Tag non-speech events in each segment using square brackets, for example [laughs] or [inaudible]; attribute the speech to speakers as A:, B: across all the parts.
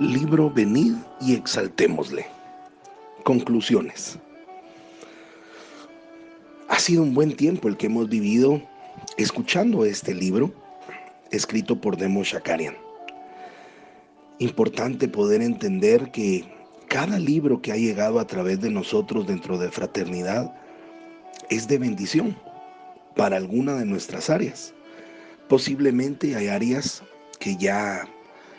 A: Libro Venid y exaltémosle. Conclusiones. Ha sido un buen tiempo el que hemos vivido escuchando este libro escrito por Demo Shakarian. Importante poder entender que cada libro que ha llegado a través de nosotros dentro de fraternidad es de bendición para alguna de nuestras áreas. Posiblemente hay áreas que ya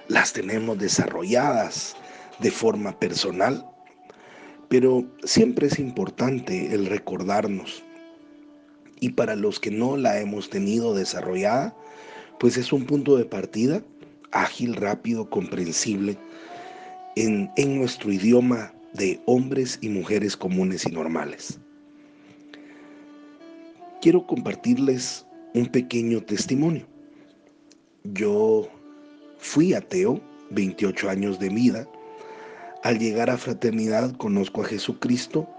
A: las tenemos desarrolladas de forma personal, pero siempre es importante el recordarnos. Y para los que no la hemos tenido desarrollada, pues es un punto de partida ágil, rápido, comprensible en, en nuestro idioma de hombres y mujeres comunes y normales. Quiero compartirles un pequeño testimonio. Yo fui ateo, 28 años de vida. Al llegar a fraternidad conozco a Jesucristo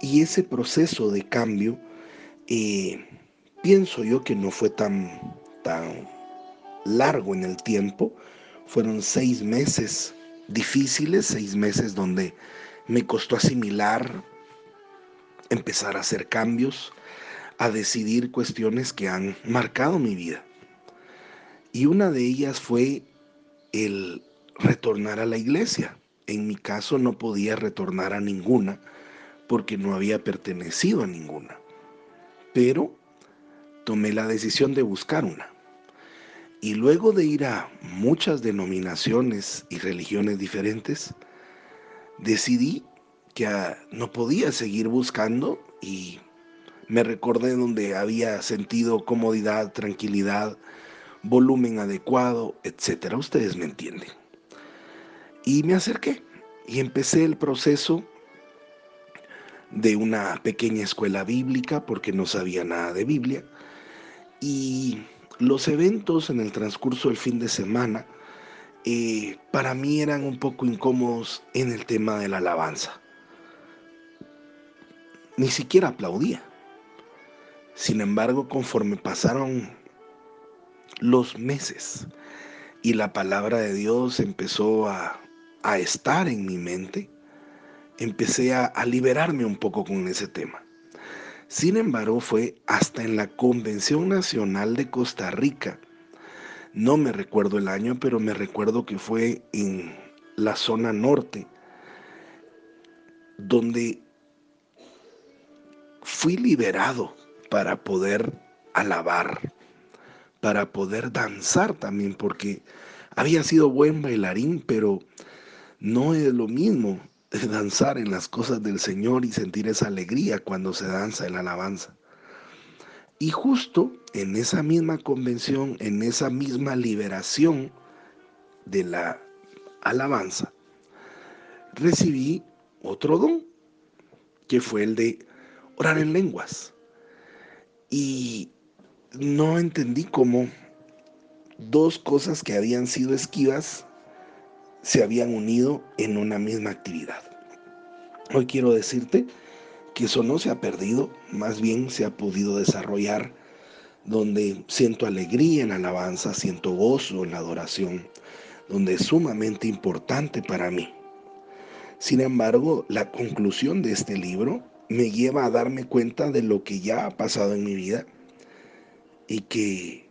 A: y ese proceso de cambio eh, pienso yo que no fue tan, tan largo en el tiempo. Fueron seis meses difíciles, seis meses donde me costó asimilar, empezar a hacer cambios, a decidir cuestiones que han marcado mi vida. Y una de ellas fue el retornar a la iglesia. En mi caso no podía retornar a ninguna porque no había pertenecido a ninguna. Pero tomé la decisión de buscar una. Y luego de ir a muchas denominaciones y religiones diferentes, decidí que ah, no podía seguir buscando y me recordé donde había sentido comodidad, tranquilidad, volumen adecuado, etcétera. Ustedes me entienden. Y me acerqué y empecé el proceso de una pequeña escuela bíblica porque no sabía nada de Biblia. Y los eventos en el transcurso del fin de semana eh, para mí eran un poco incómodos en el tema de la alabanza. Ni siquiera aplaudía. Sin embargo, conforme pasaron los meses. Y la palabra de Dios empezó a, estar en mi mente, empecé a, a liberarme un poco con ese tema. Sin embargo, fue hasta en la Convención Nacional de Costa Rica, no me recuerdo el año, pero me recuerdo que fue en la zona norte, donde fui liberado para poder alabar, para poder danzar también, porque había sido buen bailarín, pero no es lo mismo [laughs] danzar en las cosas del Señor y sentir esa alegría cuando se danza en la alabanza. Y justo en esa misma convención, en esa misma liberación de la alabanza, recibí otro don, que fue el de orar en lenguas. Y no entendí cómo dos cosas que habían sido esquivas se habían unido en una misma actividad. Hoy quiero decirte que eso no se ha perdido, más bien se ha podido desarrollar donde siento alegría en la alabanza, siento gozo en la adoración, donde es sumamente importante para mí. Sin embargo, la conclusión de este libro me lleva a darme cuenta de lo que ya ha pasado en mi vida y que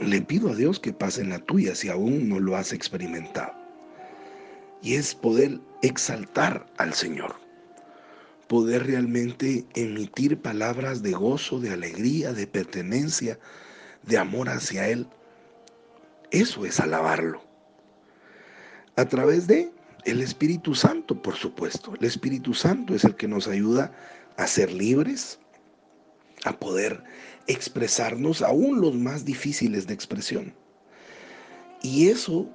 A: le pido a Dios que pase en la tuya si aún no lo has experimentado. Y es poder exaltar al Señor, poder realmente emitir palabras de gozo, de alegría, de pertenencia, de amor hacia Él. Eso es alabarlo. A través de el Espíritu Santo, por supuesto. El Espíritu Santo es el que nos ayuda a ser libres, a poder expresarnos aún los más difíciles de expresión. Y eso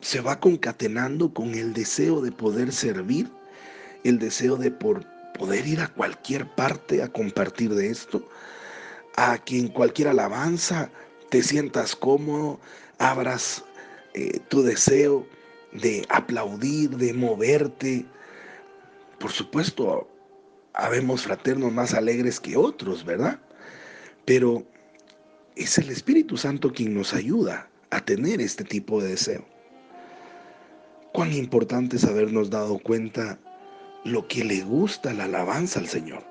A: se va concatenando con el deseo de poder servir, el deseo de por poder ir a cualquier parte a compartir de esto, a que en cualquier alabanza te sientas cómodo, abras eh, tu deseo de aplaudir, de moverte. Por supuesto, habemos fraternos más alegres que otros, ¿verdad? Pero es el Espíritu Santo quien nos ayuda a tener este tipo de deseo. Cuán importante es habernos dado cuenta lo que le gusta la alabanza al Señor.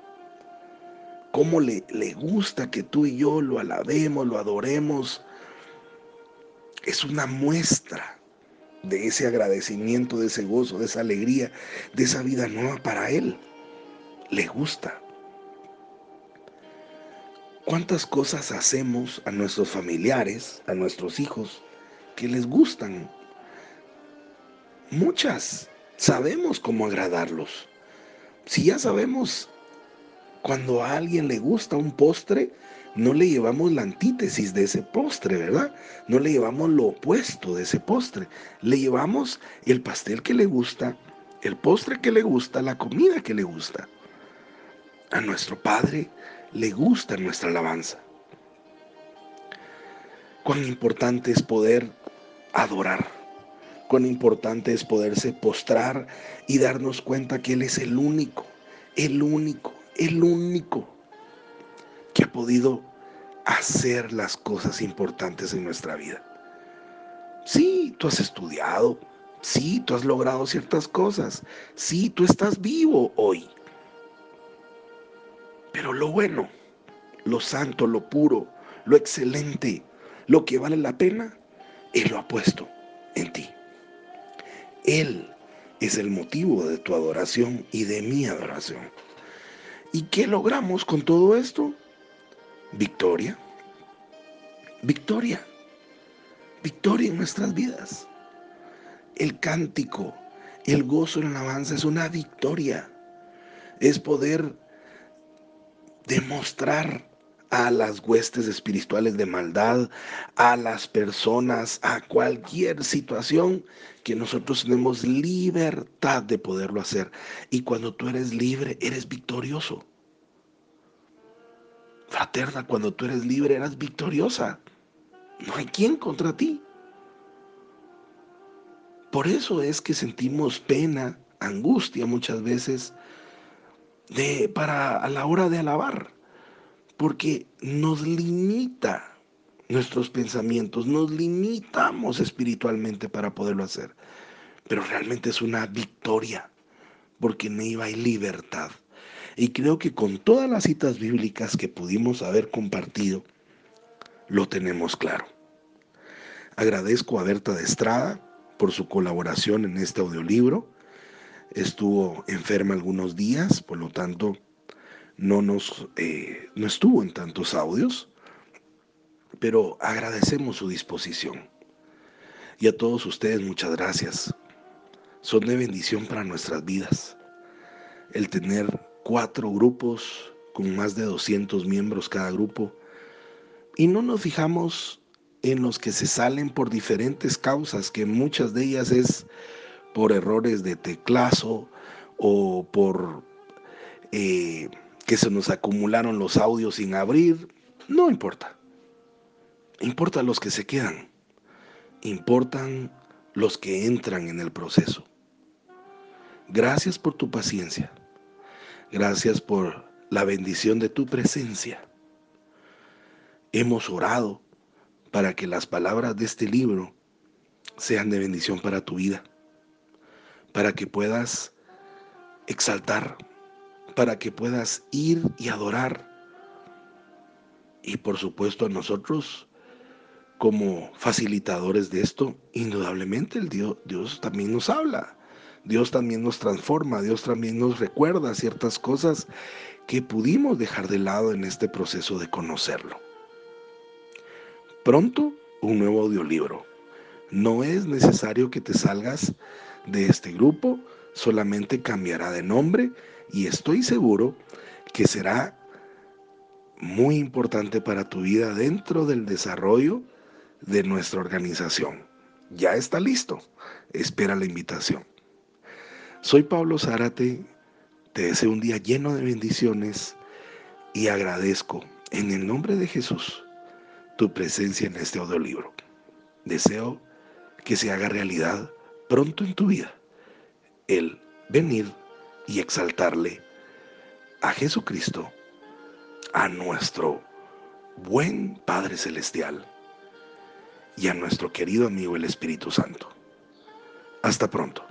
A: Cómo le, le gusta que tú y yo lo alabemos, lo adoremos. Es una muestra de ese agradecimiento, de ese gozo, de esa alegría, de esa vida nueva para Él. Le gusta. ¿Cuántas cosas hacemos a nuestros familiares, a nuestros hijos, que les gustan? Muchas. Sabemos cómo agradarlos. Si ya sabemos cuando a alguien le gusta un postre, no le llevamos la antítesis de ese postre, ¿verdad? No le llevamos lo opuesto de ese postre. Le llevamos el pastel que le gusta, el postre que le gusta, la comida que le gusta. A nuestro Padre le gusta nuestra alabanza. Cuán importante es poder adorar. Cuán importante es poderse postrar y darnos cuenta que Él es el único, el único, el único que ha podido hacer las cosas importantes en nuestra vida. Sí, tú has estudiado, sí, tú has logrado ciertas cosas, sí, tú estás vivo hoy. Pero lo bueno, lo santo, lo puro, lo excelente, lo que vale la pena, Él lo ha puesto en ti. Él es el motivo de tu adoración y de mi adoración. ¿Y qué logramos con todo esto? Victoria. Victoria. Victoria en nuestras vidas. El cántico, el gozo en la alabanza es una victoria. Es poder demostrar a las huestes espirituales de maldad, a las personas, a cualquier situación que nosotros tenemos libertad de poderlo hacer. Y cuando tú eres libre, eres victorioso. Fraterna, cuando tú eres libre, eres victoriosa. No hay quien contra ti. Por eso es que sentimos pena, angustia muchas veces de, para a la hora de alabar porque nos limita nuestros pensamientos, nos limitamos espiritualmente para poderlo hacer. Pero realmente es una victoria, porque en ella hay libertad. Y creo que con todas las citas bíblicas que pudimos haber compartido, lo tenemos claro. Agradezco a Berta de Estrada por su colaboración en este audiolibro. Estuvo enferma algunos días, por lo tanto, no, nos, eh, no estuvo en tantos audios, pero agradecemos su disposición. Y a todos ustedes muchas gracias. Son de bendición para nuestras vidas. El tener cuatro grupos con más de 200 miembros cada grupo y no nos fijamos en los que se salen por diferentes causas, que muchas de ellas es por errores de teclazo o por eh, que se nos acumularon los audios sin abrir, no importa. Importa los que se quedan. Importan los que entran en el proceso. Gracias por tu paciencia. Gracias por la bendición de tu presencia. Hemos orado para que las palabras de este libro sean de bendición para tu vida, para que puedas exaltar para que puedas ir y adorar. Y por supuesto a nosotros, como facilitadores de esto, indudablemente el Dios, Dios también nos habla. Dios también nos transforma, Dios también nos recuerda ciertas cosas que pudimos dejar de lado en este proceso de conocerlo. Pronto, un nuevo audiolibro. No es necesario que te salgas de este grupo, solamente cambiará de nombre y estoy seguro que será muy importante para tu vida dentro del desarrollo de nuestra organización. Ya está listo. Espera la invitación. Soy Pablo Zárate. Te deseo un día lleno de bendiciones y agradezco en el nombre de Jesús tu presencia en este audiolibro. Deseo que se haga realidad pronto en tu vida el venir y exaltarle a Jesucristo, a nuestro buen Padre Celestial, y a nuestro querido amigo el Espíritu Santo. Hasta pronto.